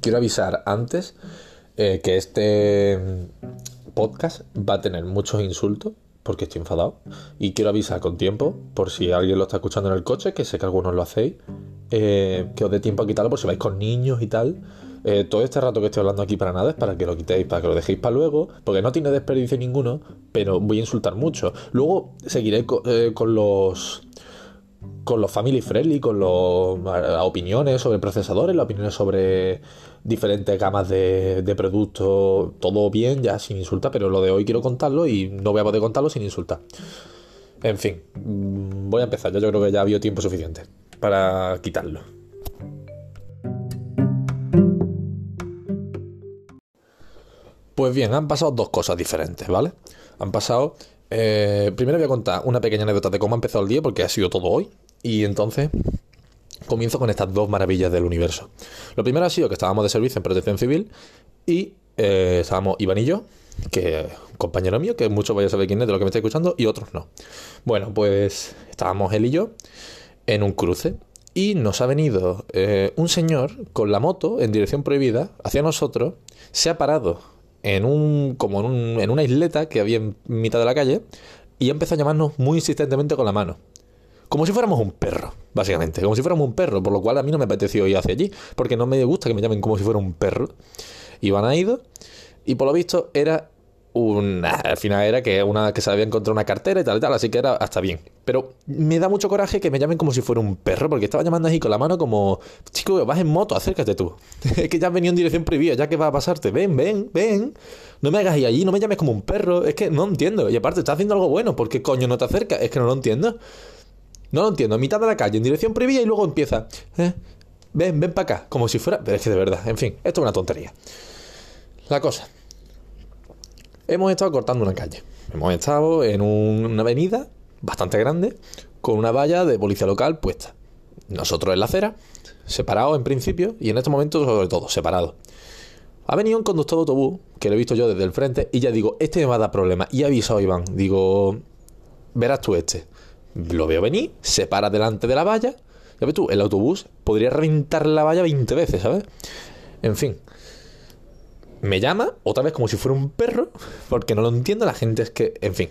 quiero avisar antes eh, que este podcast va a tener muchos insultos porque estoy enfadado. Y quiero avisar con tiempo, por si alguien lo está escuchando en el coche, que sé que algunos lo hacéis, eh, que os dé tiempo a quitarlo por si vais con niños y tal. Eh, todo este rato que estoy hablando aquí para nada es para que lo quitéis, para que lo dejéis para luego, porque no tiene desperdicio ninguno, pero voy a insultar mucho. Luego seguiré con los con los family friendly, con las opiniones sobre procesadores, las opiniones sobre diferentes gamas de, de productos, todo bien, ya sin insultar, pero lo de hoy quiero contarlo y no voy a poder contarlo sin insultar. En fin, mm, voy a empezar, yo creo que ya ha habido tiempo suficiente para quitarlo. Pues bien, han pasado dos cosas diferentes, ¿vale? Han pasado... Eh, primero voy a contar una pequeña anécdota de cómo ha empezado el día, porque ha sido todo hoy. Y entonces comienzo con estas dos maravillas del universo. Lo primero ha sido que estábamos de servicio en protección civil y eh, estábamos Iván y yo, que compañero mío, que muchos vais a saber quién es de lo que me está escuchando, y otros no. Bueno, pues estábamos él y yo en un cruce y nos ha venido eh, un señor con la moto en dirección prohibida hacia nosotros, se ha parado en un como en, un, en una isleta que había en mitad de la calle y ha empezado a llamarnos muy insistentemente con la mano. Como si fuéramos un perro, básicamente. Como si fuéramos un perro, por lo cual a mí no me apeteció ir hacia allí, porque no me gusta que me llamen como si fuera un perro. Iban a ido, y por lo visto era una, al final era que una que se había encontrado una cartera y tal y tal, así que era hasta bien. Pero me da mucho coraje que me llamen como si fuera un perro, porque estaba llamando así con la mano como, chico, vas en moto, acércate tú. es que ya has venido en dirección prohibida, ya que va a pasarte, ven, ven, ven. No me hagas ir allí, no me llames como un perro, es que no entiendo. Y aparte, estás haciendo algo bueno, ¿por qué coño no te acercas? Es que no lo entiendo. No lo entiendo, a mitad de la calle, en dirección prohibida y luego empieza. ¿eh? Ven, ven para acá, como si fuera. Pero es que de verdad, en fin, esto es una tontería. La cosa. Hemos estado cortando una calle. Hemos estado en una avenida bastante grande con una valla de policía local puesta. Nosotros en la acera, separados en principio, y en este momento sobre todo, separados. Ha venido un conductor de autobús, que lo he visto yo desde el frente, y ya digo, este me va a dar problemas. Y he avisado a Iván, digo, verás tú este lo veo venir, se para delante de la valla. Ya ves tú, el autobús podría reventar la valla 20 veces, ¿sabes? En fin. Me llama, otra vez como si fuera un perro, porque no lo entiendo, la gente es que, en fin.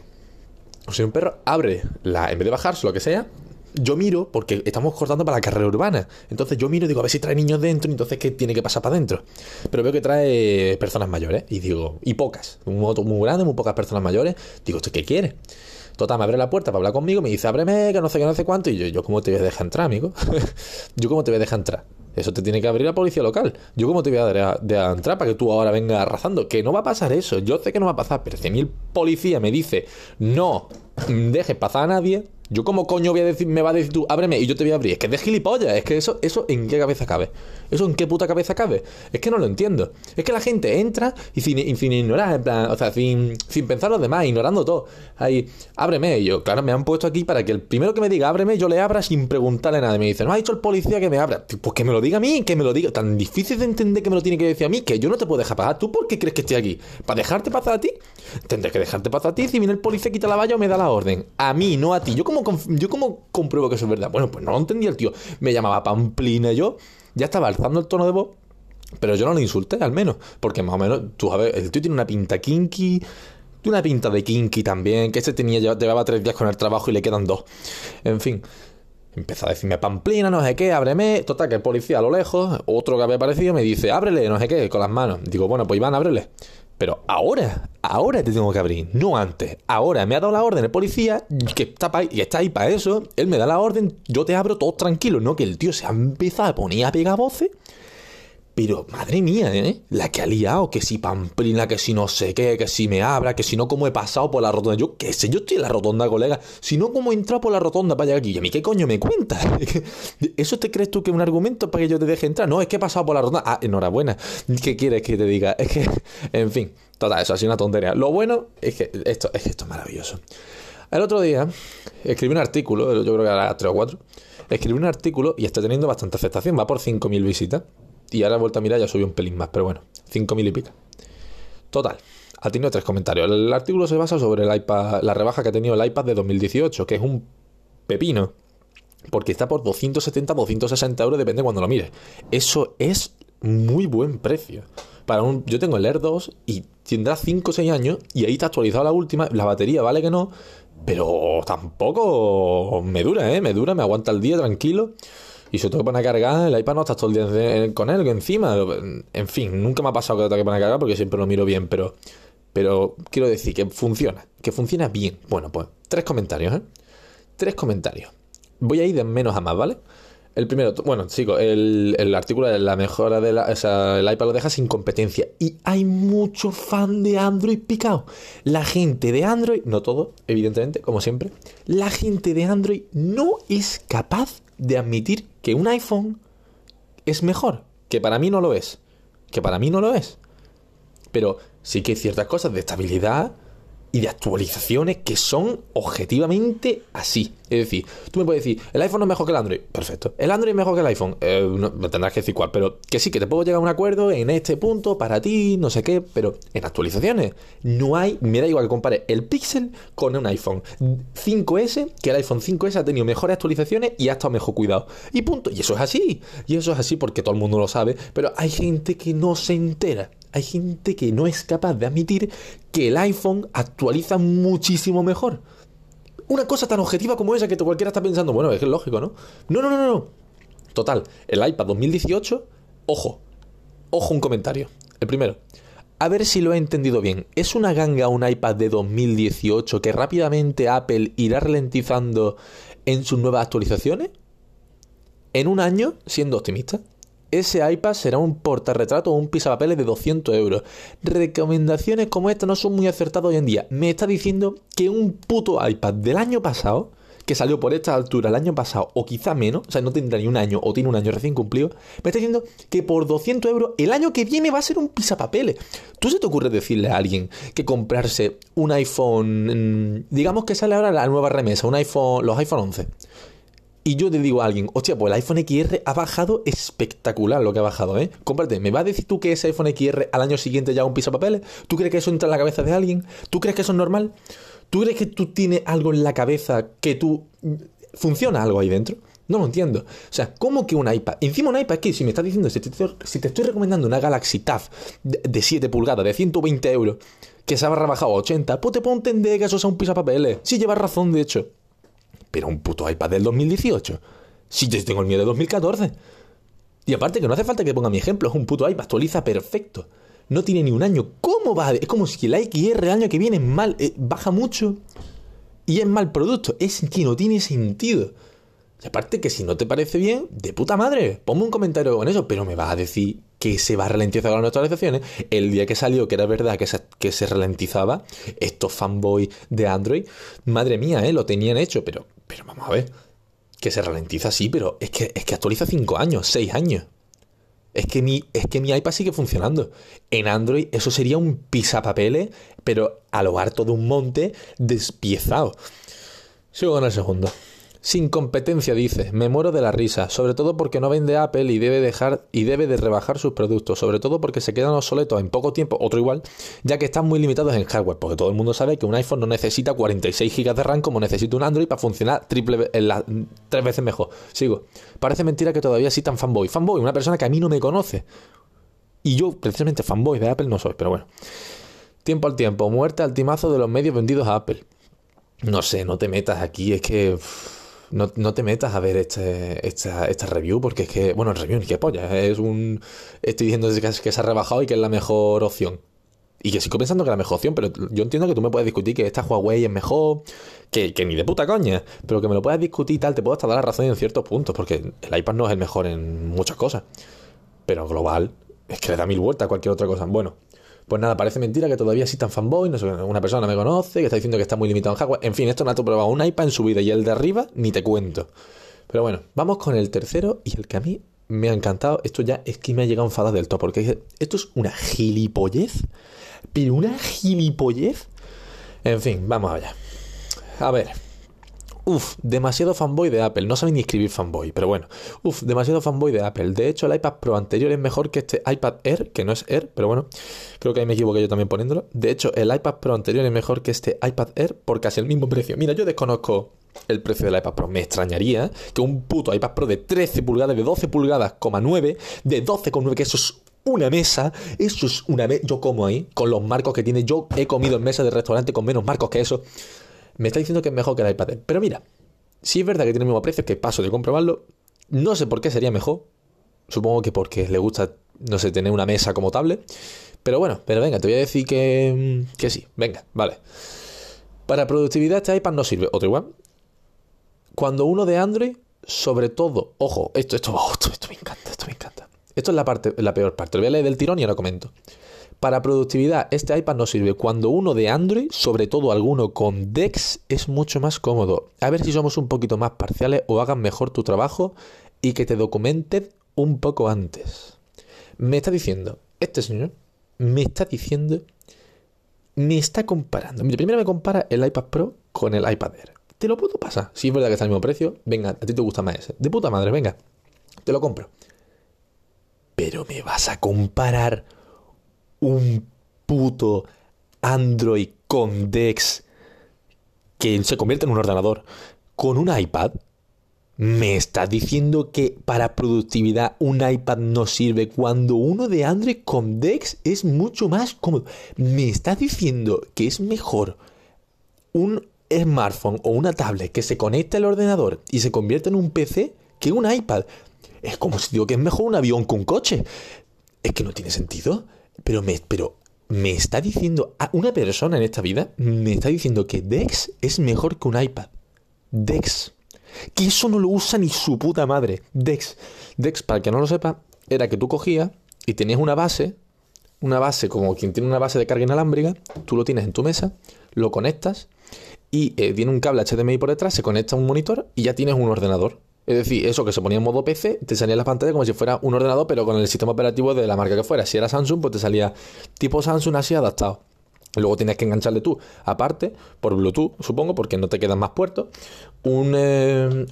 O sea, un perro abre la, en vez de bajarse, lo que sea, yo miro, porque estamos cortando para la carrera urbana. Entonces yo miro y digo, a ver si trae niños dentro, entonces ¿qué tiene que pasar para adentro? Pero veo que trae personas mayores, y digo, y pocas. Un moto muy grande, muy pocas personas mayores. Digo, ¿usted qué quiere? Total, me abre la puerta para hablar conmigo, me dice, ábreme, que no sé qué, no sé cuánto. Y yo, ¿yo cómo te voy a dejar entrar, amigo? ¿Yo cómo te voy a dejar entrar? Eso te tiene que abrir la policía local. ¿Yo cómo te voy a dar de entrar para que tú ahora vengas arrasando? Que no va a pasar eso. Yo sé que no va a pasar, pero si a el policía me dice, no dejes pasar a nadie, yo como coño voy a decir, me va a decir tú, ábreme y yo te voy a abrir. Es que es de gilipollas, es que eso, eso en qué cabeza cabe. Eso en qué puta cabeza cabe. Es que no lo entiendo. Es que la gente entra y sin, sin ignorar, en plan, o sea, sin, pensar los demás, ignorando todo. Ahí, ábreme. Y yo, claro, me han puesto aquí para que el primero que me diga ábreme, yo le abra sin preguntarle nada. Y me dice, no ha dicho el policía que me abra. Pues que me lo diga a mí, que me lo diga. Tan difícil de entender que me lo tiene que decir a mí, que yo no te puedo dejar pasar. ¿Tú por qué crees que estoy aquí? ¿Para dejarte pasar a ti? Tendré que dejarte pasar a ti si viene el policía, quita la valla o me da la orden. A mí, no a ti. Yo como, yo como compruebo que eso es verdad? Bueno, pues no lo entendía el tío. Me llamaba Pamplina yo ya estaba alzando el tono de voz, pero yo no lo insulté al menos, porque más o menos, tú sabes, el tío tiene una pinta kinky, una pinta de kinky también, que este tenía, llevaba tres días con el trabajo y le quedan dos. En fin. Empezó a decirme pamplina, no sé qué, ábreme. Total, que el policía a lo lejos, otro que había aparecido, me dice, ábrele, no sé qué, con las manos. Digo, bueno, pues Iván, ábrele. Pero ahora, ahora te tengo que abrir, no antes. Ahora me ha dado la orden el policía, que está, y está ahí para eso. Él me da la orden, yo te abro todo tranquilo, ¿no? Que el tío se ha empezado a poner a pegar voces pero, madre mía, ¿eh? La que ha liado, que si pamplina, que si no sé qué, que si me abra, que si no, como he pasado por la rotonda. Yo qué sé, yo estoy en la rotonda, colega. Si no, como he entrado por la rotonda para llegar aquí. ¿Y a mí qué coño me cuentas? ¿Eso te crees tú que es un argumento para que yo te deje entrar? No, es que he pasado por la rotonda. Ah, enhorabuena. ¿Qué quieres que te diga? Es que, en fin, total, eso ha sido una tontería. Lo bueno es que esto, es que esto es maravilloso. El otro día escribí un artículo, yo creo que era 3 o 4. Escribí un artículo y está teniendo bastante aceptación, va por 5.000 visitas. Y ahora he vuelto a mirar, ya subió un pelín más, pero bueno, 5.000 y pico. Total, ha tenido tres comentarios. El artículo se basa sobre el iPad, la rebaja que ha tenido el iPad de 2018, que es un pepino. Porque está por 270, 260 euros, depende cuando lo mires. Eso es muy buen precio. Para un, yo tengo el Air 2 y tendrá 5 o 6 años y ahí está actualizado la última. La batería vale que no, pero tampoco me dura, ¿eh? Me dura, me aguanta el día tranquilo. Y si tengo que poner a cargar, el iPad no está todo el día con él, encima. En fin, nunca me ha pasado que lo tenga que poner a cargar porque siempre lo miro bien, pero. Pero quiero decir que funciona, que funciona bien. Bueno, pues tres comentarios, ¿eh? Tres comentarios. Voy a ir de menos a más, ¿vale? El primero, bueno, sigo, el, el artículo de la mejora de la, o sea, el iPad lo deja sin competencia. Y hay mucho fan de Android picado. La gente de Android, no todo, evidentemente, como siempre, la gente de Android no es capaz de admitir que un iPhone es mejor. Que para mí no lo es. Que para mí no lo es. Pero sí que hay ciertas cosas de estabilidad y de actualizaciones que son objetivamente así. Es decir, tú me puedes decir, el iPhone es mejor que el Android. Perfecto. El Android es mejor que el iPhone. Eh, me tendrás que decir cuál, pero que sí, que te puedo llegar a un acuerdo en este punto para ti, no sé qué, pero en actualizaciones no hay, me da igual que compare el Pixel con un iPhone 5S, que el iPhone 5S ha tenido mejores actualizaciones y ha estado mejor cuidado. Y punto. Y eso es así. Y eso es así porque todo el mundo lo sabe, pero hay gente que no se entera hay gente que no es capaz de admitir que el iPhone actualiza muchísimo mejor. Una cosa tan objetiva como esa que cualquiera está pensando, bueno, es lógico, ¿no? No, no, no, no. Total, el iPad 2018, ojo, ojo un comentario. El primero, a ver si lo he entendido bien. ¿Es una ganga un iPad de 2018 que rápidamente Apple irá ralentizando en sus nuevas actualizaciones? En un año, siendo optimista ese iPad será un portarretrato o un pisapapeles de 200 euros. Recomendaciones como esta no son muy acertadas hoy en día. Me está diciendo que un puto iPad del año pasado, que salió por esta altura el año pasado, o quizá menos, o sea, no tendrá ni un año o tiene un año recién cumplido, me está diciendo que por 200 euros el año que viene va a ser un pisapapeles. ¿Tú se te ocurre decirle a alguien que comprarse un iPhone, mm, digamos que sale ahora la nueva remesa, un iPhone, los iPhone 11? Y yo te digo a alguien, hostia, pues el iPhone XR ha bajado espectacular lo que ha bajado, ¿eh? Cómprate, ¿me vas a decir tú que ese iPhone XR al año siguiente ya un piso papeles? ¿Tú crees que eso entra en la cabeza de alguien? ¿Tú crees que eso es normal? ¿Tú crees que tú tienes algo en la cabeza que tú... ¿Funciona algo ahí dentro? No lo entiendo. O sea, ¿cómo que un iPad? Encima un iPad que si me estás diciendo, si te, estoy recomendando una Galaxy Tab de, 7 pulgadas, de 120 euros, que se ha rebajado a 80, pues te puedo entender que eso sea un piso papeles. Sí, llevas razón, de hecho. Pero un puto iPad del 2018. Si yo tengo el mío de 2014. Y aparte que no hace falta que ponga mi ejemplo, es un puto iPad, actualiza perfecto. No tiene ni un año. ¿Cómo va? Es como si el XR el año que viene mal, eh, baja mucho y es mal producto. Es que no tiene sentido. Y aparte que si no te parece bien, de puta madre, ponme un comentario con eso, pero me vas a decir que se va a ralentizar las actualizaciones. El día que salió, que era verdad que se, que se ralentizaba, estos fanboys de Android, madre mía, ¿eh? lo tenían hecho, pero, pero vamos a ver, que se ralentiza sí, pero es que, es que actualiza 5 años, 6 años. Es que, mi, es que mi iPad sigue funcionando. En Android eso sería un pisapapeles, pero a lo harto de un monte despiezado. Sigo con el segundo. Sin competencia, dice. Me muero de la risa, sobre todo porque no vende Apple y debe dejar y debe de rebajar sus productos, sobre todo porque se quedan obsoletos en poco tiempo, otro igual, ya que están muy limitados en hardware, porque todo el mundo sabe que un iPhone no necesita 46 GB de RAM como necesita un Android para funcionar triple en tres veces mejor. Sigo. Parece mentira que todavía tan fanboy. Fanboy, una persona que a mí no me conoce. Y yo, precisamente, fanboy de Apple no soy, pero bueno. Tiempo al tiempo, muerte al timazo de los medios vendidos a Apple. No sé, no te metas aquí, es que no, no, te metas a ver este, esta, esta review porque es que, bueno, el review ni qué polla, es un... Estoy diciendo que, que se ha rebajado y que es la mejor opción. Y que sigo pensando que es la mejor opción, pero yo entiendo que tú me puedes discutir que esta Huawei es mejor, que, que ni de puta coña, pero que me lo puedas discutir y tal, te puedo hasta dar la razón en ciertos puntos, porque el iPad no es el mejor en muchas cosas. Pero global, es que le da mil vueltas a cualquier otra cosa. Bueno, pues nada, parece mentira que todavía existan fanboy, no sé, una persona me conoce, que está diciendo que está muy limitado en hardware. En fin, esto no ha probado un iPad en su vida y el de arriba ni te cuento. Pero bueno, vamos con el tercero y el que a mí me ha encantado. Esto ya es que me ha llegado enfadado del todo, porque esto es una gilipollez, pero una gilipollez. En fin, vamos allá. A ver, Uf, demasiado fanboy de Apple. No saben ni escribir fanboy, pero bueno. Uf, demasiado fanboy de Apple. De hecho, el iPad Pro anterior es mejor que este iPad Air, que no es Air, pero bueno. Creo que ahí me equivoqué yo también poniéndolo. De hecho, el iPad Pro anterior es mejor que este iPad Air por casi el mismo precio. Mira, yo desconozco el precio del iPad Pro. Me extrañaría que un puto iPad Pro de 13 pulgadas, de 12 pulgadas, 9, de 12,9, que eso es una mesa, eso es una mesa, yo como ahí, con los marcos que tiene, yo he comido en mesa de restaurante con menos marcos que eso, me está diciendo que es mejor que el iPad. Pero mira, si es verdad que tiene el mismo precio, que paso de comprobarlo, no sé por qué sería mejor, supongo que porque le gusta, no sé, tener una mesa como tablet, pero bueno, pero venga, te voy a decir que, que sí, venga, vale. Para productividad este iPad no sirve, otro igual. Cuando uno de Android, sobre todo, ojo, esto, esto, oh, esto, esto me encanta, esto me encanta. Esto es la parte, la peor parte. Lo voy a leer del tirón y ahora comento. Para productividad, este iPad no sirve. Cuando uno de Android, sobre todo alguno con Dex, es mucho más cómodo. A ver si somos un poquito más parciales o hagan mejor tu trabajo y que te documenten un poco antes. Me está diciendo, este señor, me está diciendo, me está comparando. Mira, primero me compara el iPad Pro con el iPad Air. Te lo puedo pasar. Si es verdad que está al mismo precio, venga, a ti te gusta más ese. De puta madre, venga, te lo compro. Pero me vas a comparar un puto Android con Dex que se convierte en un ordenador con un iPad. ¿Me estás diciendo que para productividad un iPad no sirve cuando uno de Android con Dex es mucho más cómodo? ¿Me estás diciendo que es mejor un smartphone o una tablet que se conecta al ordenador y se convierte en un PC que un iPad? Es como si digo que es mejor un avión que un coche. Es que no tiene sentido. Pero me, pero me está diciendo, una persona en esta vida me está diciendo que Dex es mejor que un iPad. Dex. Que eso no lo usa ni su puta madre. Dex. Dex, para el que no lo sepa, era que tú cogías y tenías una base, una base como quien tiene una base de carga inalámbrica, tú lo tienes en tu mesa, lo conectas y eh, tiene un cable HDMI por detrás, se conecta a un monitor y ya tienes un ordenador. Es decir, eso que se ponía en modo PC, te salía en la pantalla como si fuera un ordenador, pero con el sistema operativo de la marca que fuera. Si era Samsung, pues te salía tipo Samsung así adaptado. Luego tienes que engancharle tú, aparte, por Bluetooth, supongo, porque no te quedan más puertos, un, eh,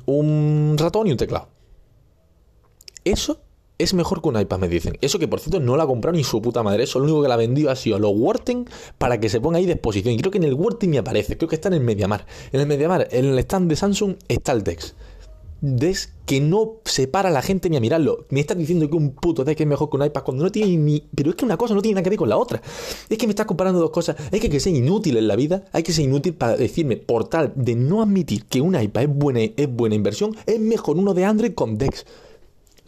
ratón y un teclado. Eso es mejor que un iPad, me dicen. Eso que por cierto no la ha comprado ni su puta madre. Eso lo único que la ha vendido ha sido los para que se ponga ahí de exposición. Y creo que en el Worten me aparece. Creo que está en el Mediamar. En el Mediamar, en el stand de Samsung, está el Dex Dex que no se para la gente ni a mirarlo. Me estás diciendo que un puto Dex es mejor que un iPad cuando no tiene ni. Pero es que una cosa no tiene nada que ver con la otra. Es que me estás comparando dos cosas. Es que hay que ser inútil en la vida. Hay que ser inútil para decirme, por tal de no admitir que un iPad es buena, es buena inversión, es mejor uno de Android con Dex.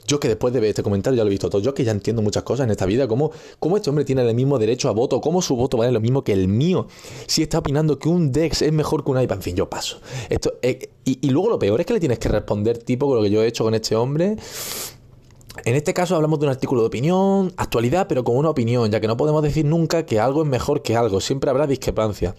Yo que después de este comentario ya lo he visto todo, yo que ya entiendo muchas cosas en esta vida, cómo, cómo este hombre tiene el mismo derecho a voto, cómo su voto vale lo mismo que el mío, si está opinando que un Dex es mejor que un iPad, en fin, yo paso. Esto, eh, y, y, luego lo peor es que le tienes que responder tipo con lo que yo he hecho con este hombre, en este caso hablamos de un artículo de opinión, actualidad, pero con una opinión, ya que no podemos decir nunca que algo es mejor que algo, siempre habrá discrepancia.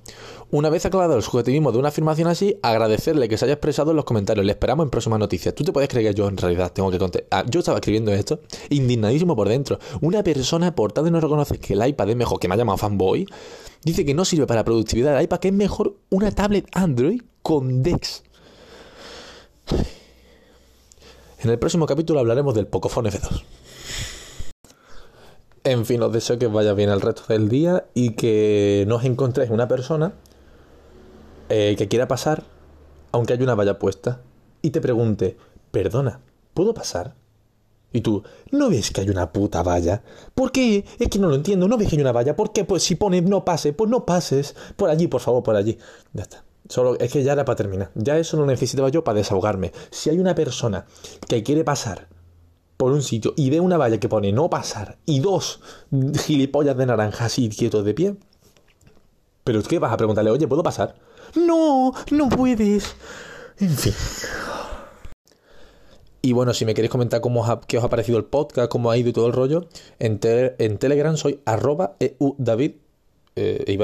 Una vez aclarado el subjetivismo de una afirmación así, agradecerle que se haya expresado en los comentarios. Le esperamos en próximas noticias. ¿Tú te puedes creer que yo en realidad tengo que contestar? Ah, yo estaba escribiendo esto, indignadísimo por dentro. Una persona, por tal de no reconocer que el iPad es mejor, que me ha llamado fanboy, dice que no sirve para productividad el iPad, que es mejor una tablet Android con Dex. En el próximo capítulo hablaremos del Pocophone F2. En fin, os deseo que vaya bien el resto del día y que no os encontréis una persona eh, que quiera pasar aunque haya una valla puesta y te pregunte, perdona, ¿puedo pasar? Y tú, ¿no ves que hay una puta valla? ¿Por qué? Es que no lo entiendo, ¿no ves que hay una valla? ¿Por qué? Pues si pone no pase, pues no pases. Por allí, por favor, por allí. Ya está. Solo es que ya era para terminar. Ya eso lo necesitaba yo para desahogarme. Si hay una persona que quiere pasar por un sitio y ve una valla que pone no pasar y dos gilipollas de naranja así quietos de pie, pero ¿qué vas a preguntarle? Oye, ¿puedo pasar? No, no puedes. En fin. Y bueno, si me queréis comentar cómo qué os ha parecido el podcast, cómo ha ido y todo el rollo, en, Telegram soy arroba eudavid, eh,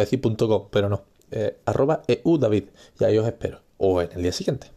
pero no, eh, arroba eudavid, y ahí os espero, o en el día siguiente.